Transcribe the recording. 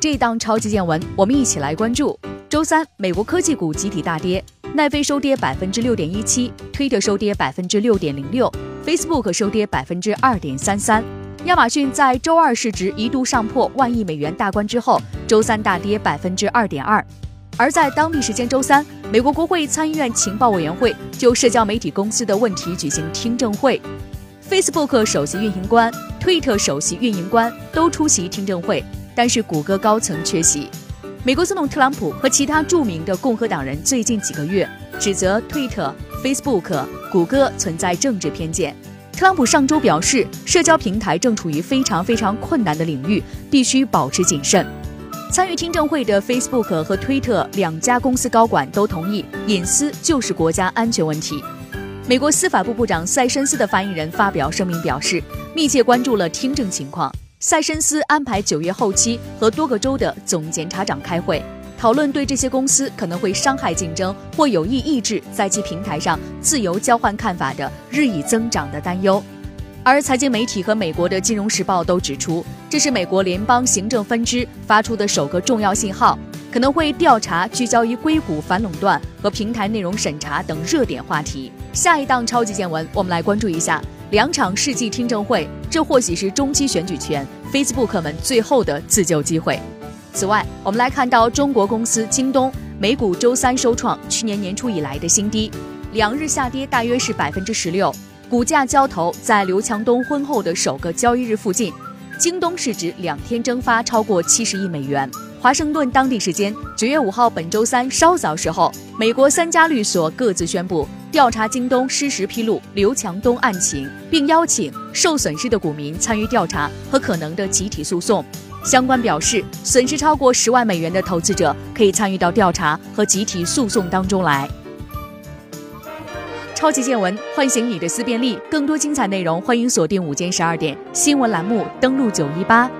这档超级见闻，我们一起来关注：周三，美国科技股集体大跌，奈飞收跌百分之六点一七，推特收跌百分之六点零六，Facebook 收跌百分之二点三三。亚马逊在周二市值一度上破万亿美元大关之后，周三大跌百分之二点二。而在当地时间周三，美国国会参议院情报委员会就社交媒体公司的问题举行听证会。Facebook 首席运营官、推特首席运营官都出席听证会，但是谷歌高层缺席。美国总统特朗普和其他著名的共和党人最近几个月指责推特、Facebook、谷歌存在政治偏见。特朗普上周表示，社交平台正处于非常非常困难的领域，必须保持谨慎。参与听证会的 Facebook 和推特两家公司高管都同意，隐私就是国家安全问题。美国司法部部长塞申斯的发言人发表声明表示，密切关注了听证情况。塞申斯安排九月后期和多个州的总检察长开会，讨论对这些公司可能会伤害竞争或有意抑制在其平台上自由交换看法的日益增长的担忧。而财经媒体和美国的《金融时报》都指出，这是美国联邦行政分支发出的首个重要信号。可能会调查聚焦于硅谷反垄断和平台内容审查等热点话题。下一档超级见闻，我们来关注一下两场世纪听证会，这或许是中期选举前 Facebook 们最后的自救机会。此外，我们来看到中国公司京东美股周三收创去年年初以来的新低，两日下跌大约是百分之十六，股价交投在刘强东婚后的首个交易日附近，京东市值两天蒸发超过七十亿美元。华盛顿当地时间九月五号，本周三稍早时候，美国三家律所各自宣布调查京东失实披露刘强东案情，并邀请受损失的股民参与调查和可能的集体诉讼。相关表示，损失超过十万美元的投资者可以参与到调查和集体诉讼当中来。超级见闻，唤醒你的思辨力。更多精彩内容，欢迎锁定午间十二点新闻栏目，登录九一八。